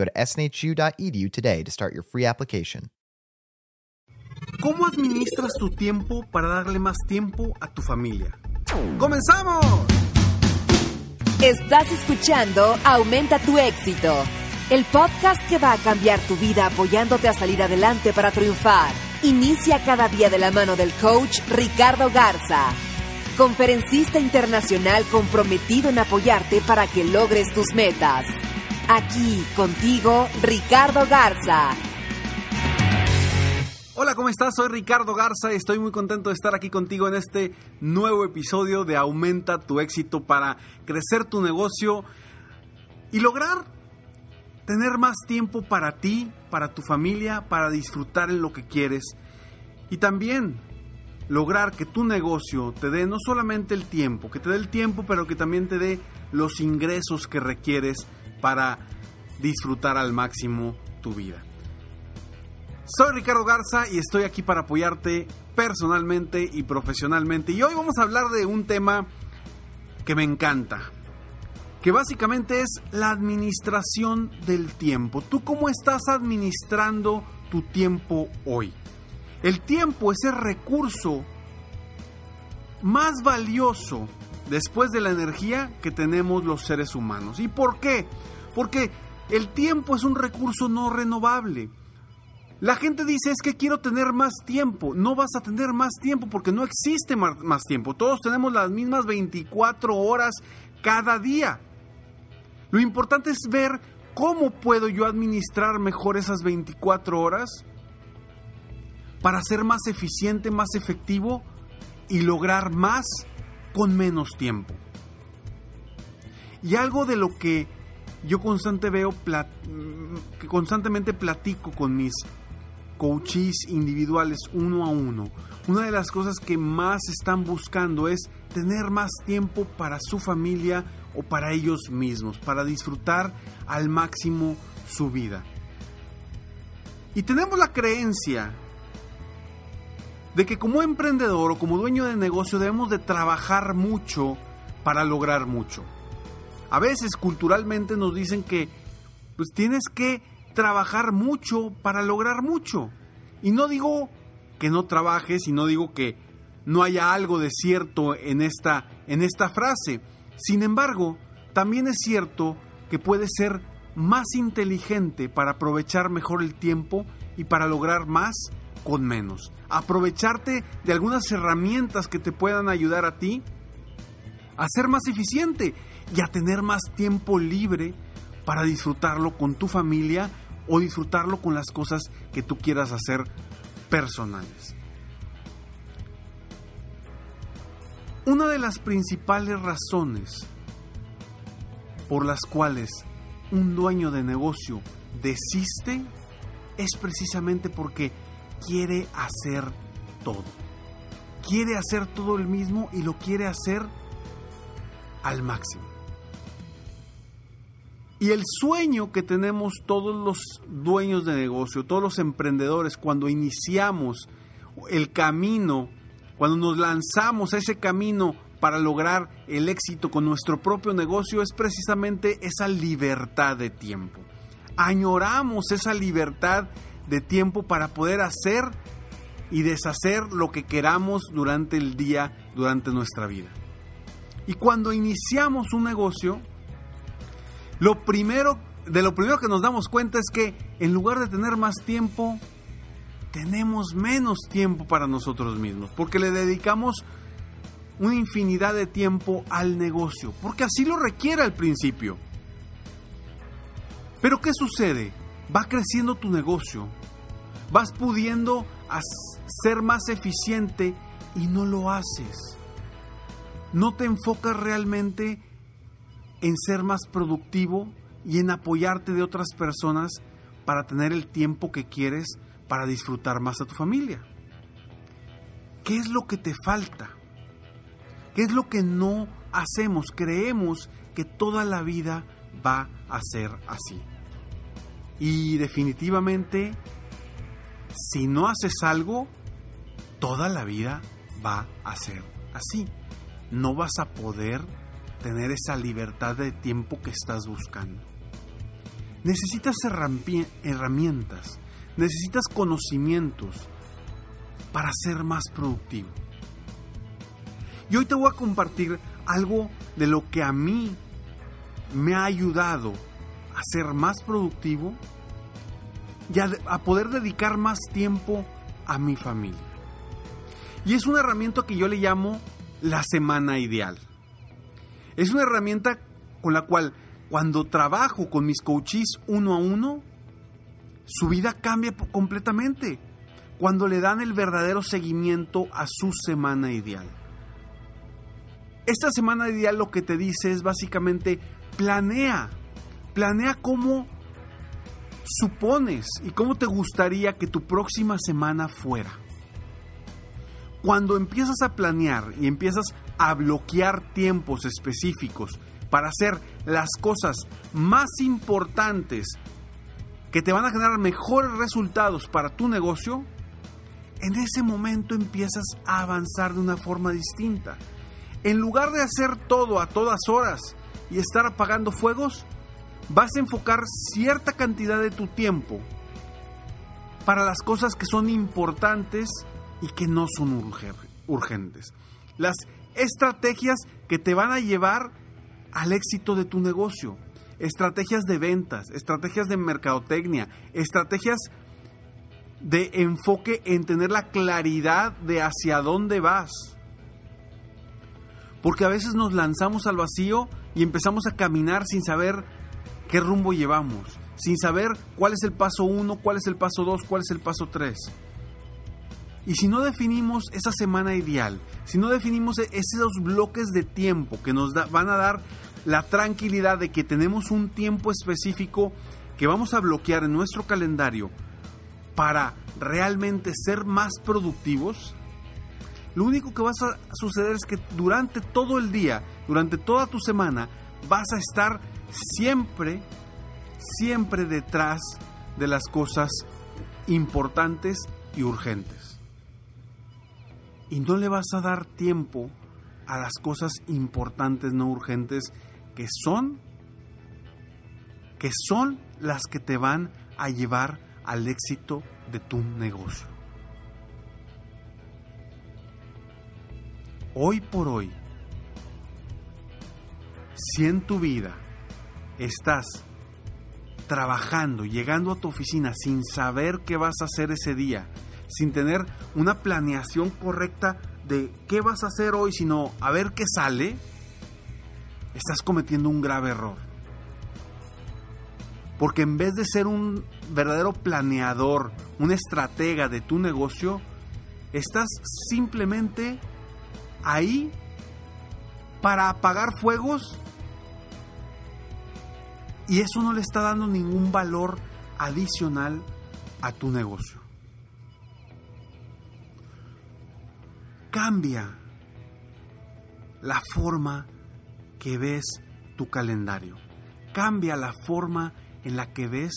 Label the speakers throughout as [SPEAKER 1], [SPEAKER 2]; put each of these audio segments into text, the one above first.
[SPEAKER 1] Go to snhu.edu today to start your free application.
[SPEAKER 2] ¿Cómo administras tu tiempo para darle más tiempo a tu familia? ¡Comenzamos!
[SPEAKER 3] Estás escuchando Aumenta tu éxito, el podcast que va a cambiar tu vida apoyándote a salir adelante para triunfar. Inicia cada día de la mano del coach Ricardo Garza, conferencista internacional comprometido en apoyarte para que logres tus metas. Aquí contigo, Ricardo Garza.
[SPEAKER 2] Hola, ¿cómo estás? Soy Ricardo Garza y estoy muy contento de estar aquí contigo en este nuevo episodio de Aumenta tu éxito para crecer tu negocio y lograr tener más tiempo para ti, para tu familia, para disfrutar en lo que quieres y también lograr que tu negocio te dé no solamente el tiempo, que te dé el tiempo, pero que también te dé los ingresos que requieres para disfrutar al máximo tu vida. Soy Ricardo Garza y estoy aquí para apoyarte personalmente y profesionalmente. Y hoy vamos a hablar de un tema que me encanta, que básicamente es la administración del tiempo. ¿Tú cómo estás administrando tu tiempo hoy? El tiempo es el recurso más valioso después de la energía que tenemos los seres humanos. ¿Y por qué? Porque el tiempo es un recurso no renovable. La gente dice es que quiero tener más tiempo. No vas a tener más tiempo porque no existe más tiempo. Todos tenemos las mismas 24 horas cada día. Lo importante es ver cómo puedo yo administrar mejor esas 24 horas para ser más eficiente, más efectivo y lograr más con menos tiempo. Y algo de lo que yo constante veo, que constantemente platico con mis coaches individuales uno a uno. Una de las cosas que más están buscando es tener más tiempo para su familia o para ellos mismos, para disfrutar al máximo su vida. Y tenemos la creencia de que como emprendedor o como dueño de negocio debemos de trabajar mucho para lograr mucho. A veces culturalmente nos dicen que pues tienes que trabajar mucho para lograr mucho. Y no digo que no trabajes y no digo que no haya algo de cierto en esta, en esta frase. Sin embargo, también es cierto que puedes ser más inteligente para aprovechar mejor el tiempo y para lograr más con menos. Aprovecharte de algunas herramientas que te puedan ayudar a ti a ser más eficiente y a tener más tiempo libre para disfrutarlo con tu familia o disfrutarlo con las cosas que tú quieras hacer personales. Una de las principales razones por las cuales un dueño de negocio desiste es precisamente porque quiere hacer todo. Quiere hacer todo el mismo y lo quiere hacer al máximo. Y el sueño que tenemos todos los dueños de negocio, todos los emprendedores, cuando iniciamos el camino, cuando nos lanzamos a ese camino para lograr el éxito con nuestro propio negocio, es precisamente esa libertad de tiempo. Añoramos esa libertad de tiempo para poder hacer y deshacer lo que queramos durante el día, durante nuestra vida. Y cuando iniciamos un negocio, lo primero, de lo primero que nos damos cuenta es que en lugar de tener más tiempo, tenemos menos tiempo para nosotros mismos, porque le dedicamos una infinidad de tiempo al negocio, porque así lo requiere al principio. Pero ¿qué sucede? Va creciendo tu negocio, vas pudiendo ser más eficiente y no lo haces. No te enfocas realmente en ser más productivo y en apoyarte de otras personas para tener el tiempo que quieres para disfrutar más a tu familia. ¿Qué es lo que te falta? ¿Qué es lo que no hacemos? Creemos que toda la vida va a ser así. Y definitivamente, si no haces algo, toda la vida va a ser así. No vas a poder tener esa libertad de tiempo que estás buscando. Necesitas herramientas, necesitas conocimientos para ser más productivo. Y hoy te voy a compartir algo de lo que a mí me ha ayudado a ser más productivo y a, poder dedicar más tiempo a mi familia. Y es una herramienta que yo le llamo la semana ideal. Es una herramienta con la cual cuando trabajo con mis coaches uno a uno, su vida cambia completamente cuando le dan el verdadero seguimiento a su semana ideal. Esta semana ideal lo que te dice es básicamente planea, planea cómo supones y cómo te gustaría que tu próxima semana fuera. Cuando empiezas a planear y empiezas a bloquear tiempos específicos para hacer las cosas más importantes que te van a generar mejores resultados para tu negocio, en ese momento empiezas a avanzar de una forma distinta. En lugar de hacer todo a todas horas y estar apagando fuegos, vas a enfocar cierta cantidad de tu tiempo para las cosas que son importantes y que no son urgentes. Las estrategias que te van a llevar al éxito de tu negocio. Estrategias de ventas, estrategias de mercadotecnia, estrategias de enfoque en tener la claridad de hacia dónde vas. Porque a veces nos lanzamos al vacío y empezamos a caminar sin saber qué rumbo llevamos, sin saber cuál es el paso 1, cuál es el paso 2, cuál es el paso 3. Y si no definimos esa semana ideal, si no definimos e-, esos bloques de tiempo que nos van a dar la tranquilidad de que tenemos un tiempo específico que vamos a bloquear en nuestro calendario para realmente ser más productivos, lo único que va a suceder es que durante todo el día, durante toda tu semana, vas a estar siempre, siempre detrás de las cosas importantes y urgentes y no le vas a dar tiempo a las cosas importantes, no urgentes, que son, que son las que te van a llevar al éxito de tu negocio. Hoy por hoy, si en tu vida estás trabajando, llegando a tu oficina sin saber qué vas a hacer ese día, sin tener una planeación correcta de qué vas a hacer hoy, sino a ver qué sale, estás cometiendo un grave error. Porque en vez de ser un verdadero planeador, un estratega de tu negocio, estás simplemente ahí para apagar fuegos y eso no le está dando ningún valor adicional a tu negocio. cambia la forma que ves tu calendario. Cambia la forma en la que ves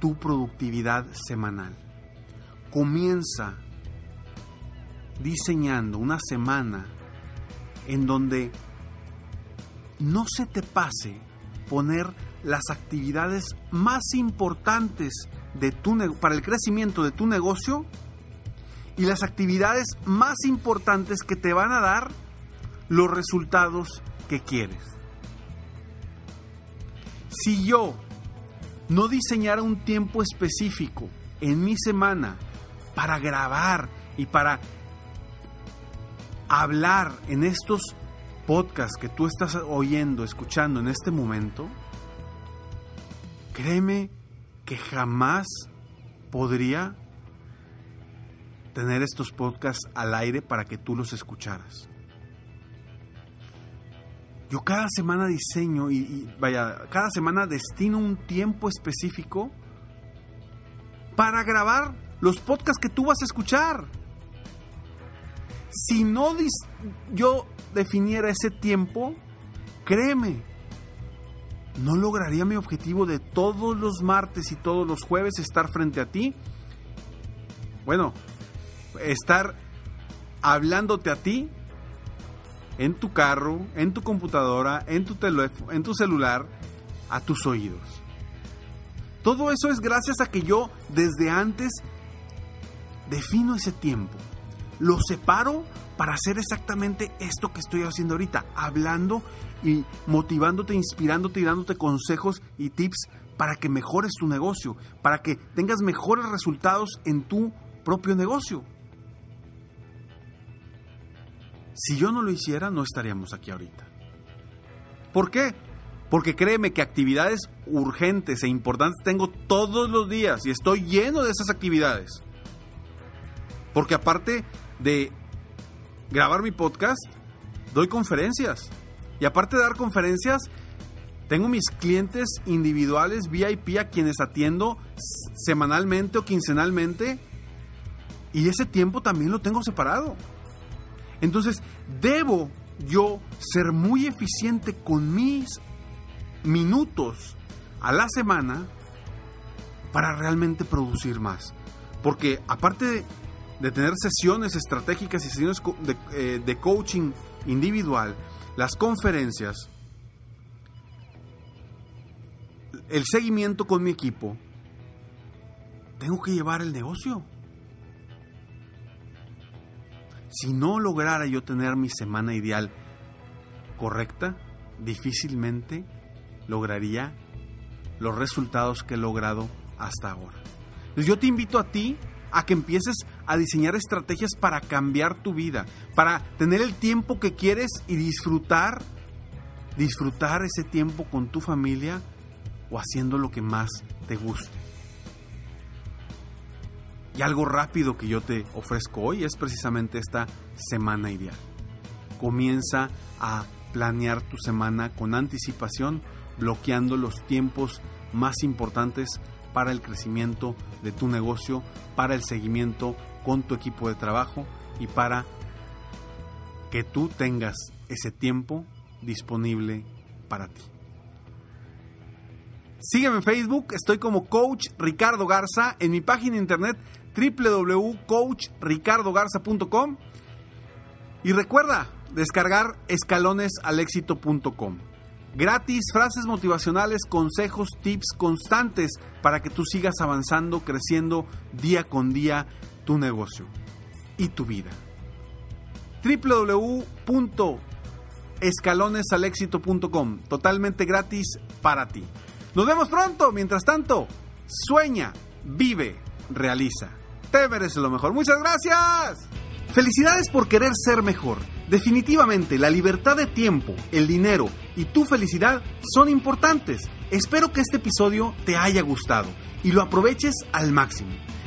[SPEAKER 2] tu productividad semanal. Comienza diseñando una semana en donde no se te pase poner las actividades más importantes de tu para el crecimiento de tu negocio y las actividades más importantes que te van a dar los resultados que quieres. Si yo no diseñara un tiempo específico en mi semana para grabar y para hablar en estos podcasts que tú estás oyendo, escuchando en este momento, créeme que jamás podría tener estos podcasts al aire para que tú los escucharas. Yo cada semana diseño y, vaya, cada semana destino un tiempo específico para grabar los podcasts que tú vas a escuchar. Si no yo definiera ese tiempo, créeme, no lograría mi objetivo de todos los martes y todos los jueves estar frente a ti. Bueno, estar hablándote a ti en tu carro, en tu computadora, en tu teléfono, en tu celular, a tus oídos. Todo eso es gracias a que yo desde antes defino ese tiempo. Lo separo para hacer exactamente esto que estoy haciendo ahorita, hablando y motivándote, inspirándote y dándote consejos y tips para que mejores tu negocio, para que tengas mejores resultados en tu propio negocio. Si yo no lo hiciera, no estaríamos aquí ahorita. ¿Por qué? Porque créeme que actividades urgentes e importantes tengo todos los días y estoy lleno de esas actividades. Porque aparte de grabar mi podcast, doy conferencias. Y aparte de dar conferencias, tengo mis clientes individuales VIP a quienes atiendo semanalmente o quincenalmente. Y ese tiempo también lo tengo separado. Entonces, debo yo ser muy eficiente con mis minutos a la semana para realmente producir más. Porque aparte de, tener sesiones estratégicas y sesiones de, eh, de coaching individual, las conferencias, el seguimiento con mi equipo, tengo que llevar el negocio. Si no lograra yo tener mi semana ideal correcta, difícilmente lograría los resultados que he logrado hasta ahora. Entonces yo te invito a ti a que empieces a diseñar estrategias para cambiar tu vida, para tener el tiempo que quieres y disfrutar, disfrutar ese tiempo con tu familia o haciendo lo que más te guste. Y algo rápido que yo te ofrezco hoy es precisamente esta semana ideal. Comienza a planear tu semana con anticipación, bloqueando los tiempos más importantes para el crecimiento de tu negocio, para el seguimiento con tu equipo de trabajo y para que tú tengas ese tiempo disponible para ti. Sígueme en Facebook, estoy como Coach Ricardo Garza, en mi página internet www.coachricardogarza.com y recuerda descargar escalonesalexito.com. Gratis, frases motivacionales, consejos, tips constantes para que tú sigas avanzando, creciendo día con día tu negocio y tu vida. www.escalonesalexito.com, totalmente gratis para ti. Nos vemos pronto, mientras tanto, sueña, vive, realiza te mereces lo mejor. Muchas gracias. Felicidades por querer ser mejor. Definitivamente, la libertad de tiempo, el dinero y tu felicidad son importantes. Espero que este episodio te haya gustado y lo aproveches al máximo.